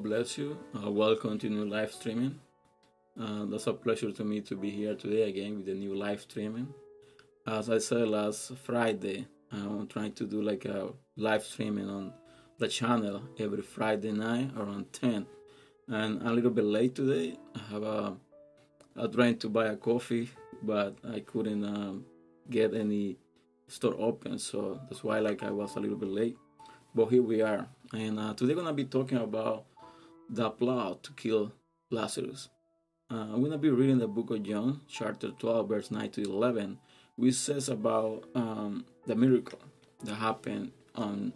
Uh, God bless you. Uh, welcome to new live streaming. Uh, that's a pleasure to me to be here today again with the new live streaming. As I said last Friday, I'm trying to do like a live streaming on the channel every Friday night around 10. And a little bit late today. I have a, I'm trying to buy a coffee, but I couldn't um, get any store open, so that's why like I was a little bit late. But here we are, and uh, today gonna be talking about the plot to kill Lazarus. Uh, I'm gonna be reading the book of John, chapter 12, verse 9 to 11, which says about um, the miracle that happened on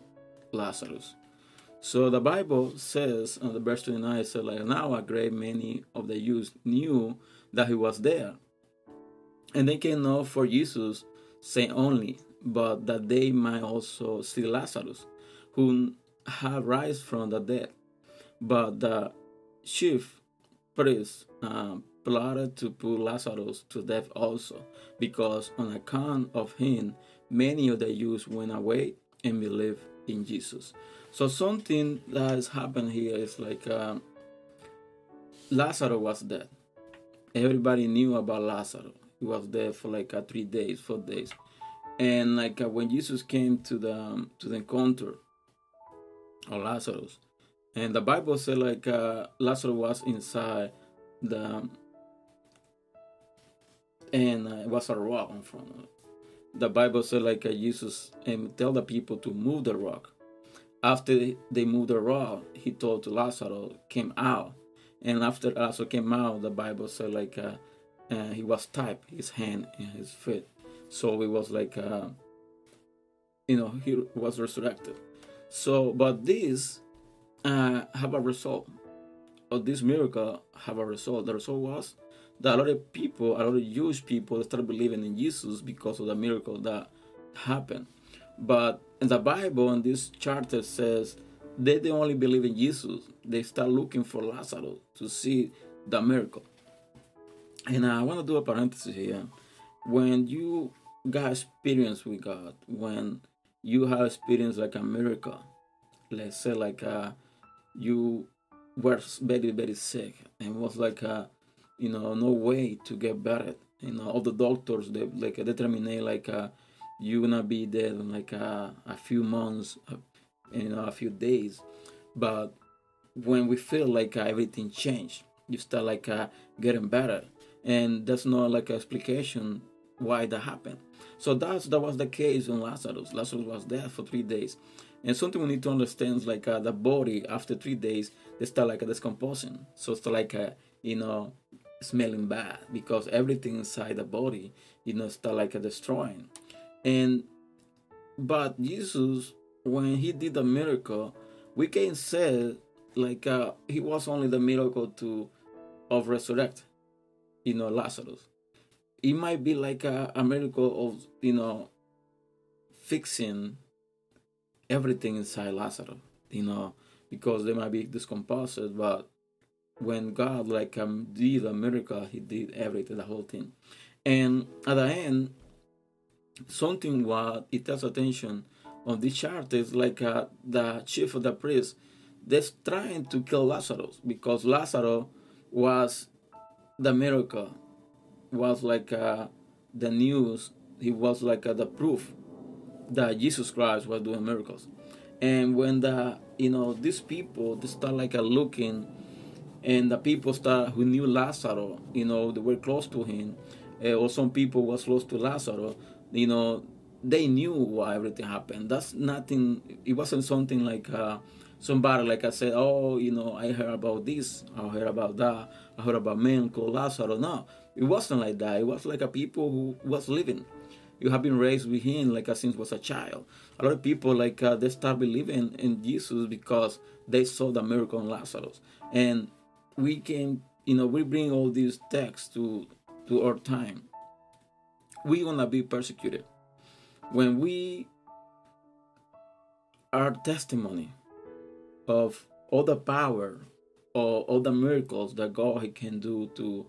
Lazarus. So the Bible says on the verse 29, it says like now a great many of the Jews knew that he was there. And they came not for Jesus, saying only, but that they might also see Lazarus, whom had rise from the dead. But the chief priests uh, plotted to put Lazarus to death also, because on account of him, many of the Jews went away and believed in Jesus. So something that has happened here is like uh, Lazarus was dead. Everybody knew about Lazarus. He was there for like uh, three days, four days, and like uh, when Jesus came to the um, to the encounter of Lazarus, and the Bible said like uh, Lazarus was inside the and uh, it was a rock in front of it. The Bible said like uh, Jesus and um, tell the people to move the rock. After they moved the rock, he told Lazarus came out, and after Lazarus came out, the Bible said like uh, uh, he was tied his hand and his feet so it was like uh, you know he was resurrected. So, but this uh, have a result. Or this miracle have a result. The result was that a lot of people, a lot of Jewish people, started believing in Jesus because of the miracle that happened. But in the Bible, in this chapter says they don't only believe in Jesus; they start looking for Lazarus to see the miracle. And I want to do a parenthesis here. When you got experience with God, when you have experience like a miracle, let's say like uh, you were very very sick and was like a, you know no way to get better. You know all the doctors they like determine like uh, you gonna be dead in like a, a few months, uh, you know a few days, but when we feel like uh, everything changed, you start like uh, getting better and that's not like an explication why that happened. So that's that was the case in Lazarus. Lazarus was there for three days, and something we need to understand is like uh, the body after three days they start like a decomposing. So it's like a you know smelling bad because everything inside the body you know start like a destroying, and but Jesus when he did the miracle, we can say like uh, he was only the miracle to of resurrect you know, Lazarus. It might be like a, a miracle of, you know, fixing everything inside Lazarus, you know, because they might be discomposed, but when God like um, did a miracle, He did everything, the whole thing. And at the end, something what it tells attention on this chart is like uh, the chief of the priest, they're trying to kill Lazarus because Lazarus was the miracle was like uh, the news. He was like uh, the proof that Jesus Christ was doing miracles. And when the you know these people they start like uh, looking, and the people start who knew Lazarus, you know they were close to him, uh, or some people was close to Lazarus, you know they knew why everything happened. That's nothing. It wasn't something like uh, somebody like I said, oh, you know, I heard about this, I heard about that, I heard about men called Lazarus. No, it wasn't like that. It was like a people who was living. You have been raised with him like uh, since was a child. A lot of people like uh, they start believing in Jesus because they saw the miracle in Lazarus, and we can, you know, we bring all these texts to to our time. We gonna be persecuted when we our testimony of all the power or all the miracles that God can do to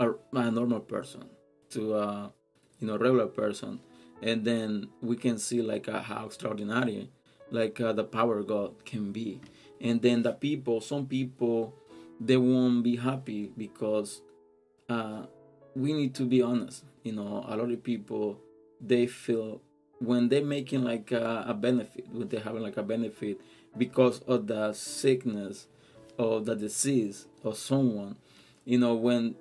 a, a normal person, to a you know regular person, and then we can see like uh, how extraordinary like uh, the power of God can be. And then the people, some people, they won't be happy because uh, we need to be honest. You know, a lot of people they feel when they're making like a, a benefit, when they're having like a benefit because of the sickness or the disease or someone, you know, when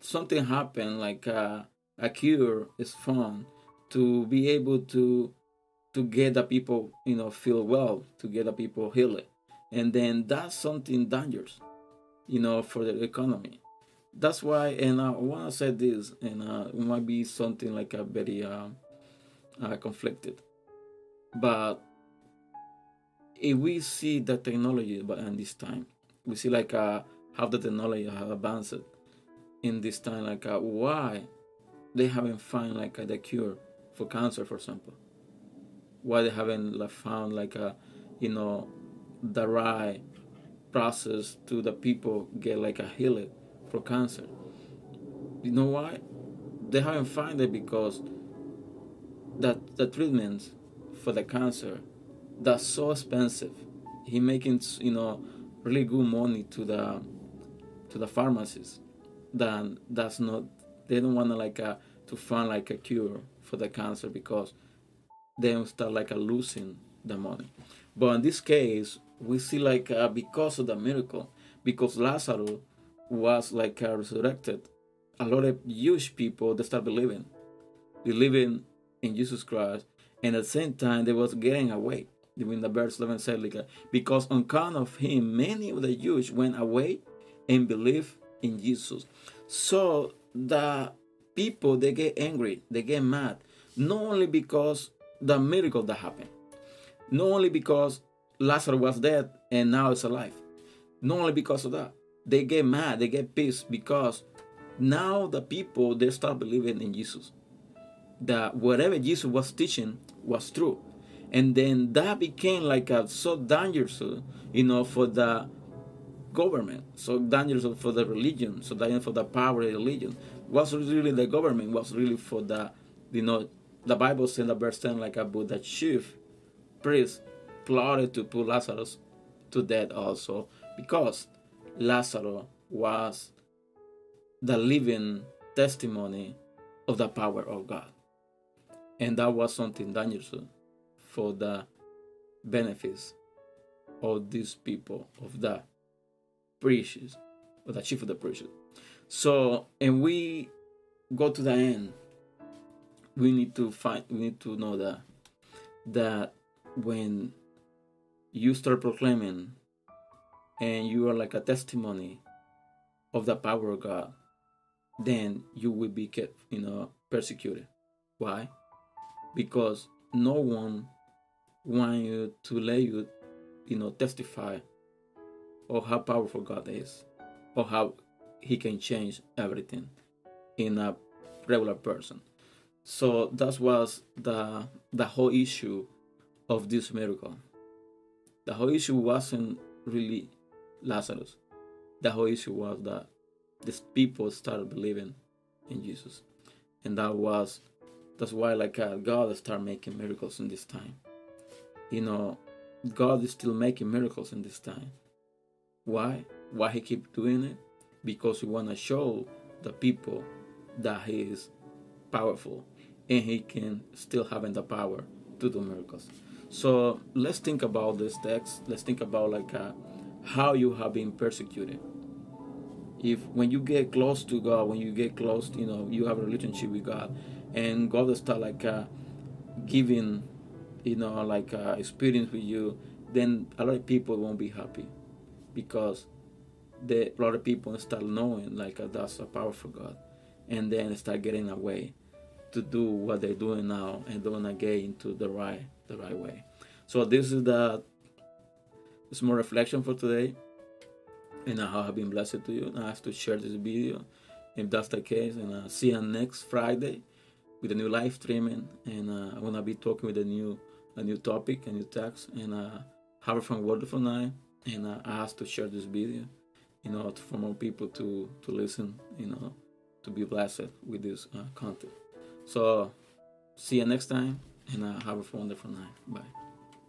something happen like a, a cure is found to be able to to get the people you know feel well to get the people healed and then that's something dangerous you know for the economy. That's why and i want to say this and uh, it might be something like a very uh, uh, conflicted. But if we see the technology in this time we see like uh, how the technology has advanced in this time like uh, why they haven't found like uh, the cure for cancer for example? Why they haven't like, found like a you know the right process to the people get like a healing for cancer? You know why? They haven't found it because that the treatment for the cancer that's so expensive he making you know really good money to the to the pharmacies then that's not they don't want to like a, to find like a cure for the cancer because they start like a losing the money. But in this case we see like uh, because of the miracle because lazarus was like uh, resurrected a lot of jewish people they start believing. Believing in jesus christ and at the same time they was getting away when the verse 11 said like because on account of him many of the jews went away and believed in jesus. So the people they get angry they get mad not only because the miracle that happened not only because lazarus was dead and now it's alive not only because of that they get mad they get pissed because now the people they start believing in jesus that whatever jesus was teaching was true. And then that became like a so dangerous uh, you know for the government so dangerous for the religion so dangerous for the power of religion. Was really the government was really for the you know the bible in the verse 10 like about the chief priest plotted to put lazarus to death also because lazarus was the living testimony of the power of god and that was something dangerous uh, for the benefits of these people, of the priests, or the chief of the priests. So, and we go to the end. We need to find. We need to know that that when you start proclaiming, and you are like a testimony of the power of God, then you will be kept, you know, persecuted. Why? Because no one want you to let you, you know, testify of how powerful God is, or how He can change everything in a regular person. So that was the the whole issue of this miracle. The whole issue wasn't really Lazarus. The whole issue was that these people started believing in Jesus, and that was that's why like uh, God start making miracles in this time you know, God is still making miracles in this time. Why? Why He keep doing it? Because He want to show the people that He is powerful and He can still having the power to do miracles. So let's think about this text. Let's think about like uh, how you have been persecuted. If when you get close to God, when you get close, you know, you have a relationship with God, and God will start like uh, giving you know like uh, experience with you then a lot of people won't be happy because the, a lot of people start knowing like uh, that's a powerful god. And then start getting away to do what they're doing now and don't get into the right the right way. So this is the small reflection for today and i have been blessed to you and i have to share this video if that's the case and uh, see you next friday with a new live streaming and uh, i'm gonna be talking with a new a new topic, a new text, and uh, have it from Wonderful Night. And uh, I asked to share this video, you know, for more people to to listen, you know, to be blessed with this uh, content. So, see you next time, and uh, have a wonderful night. Bye.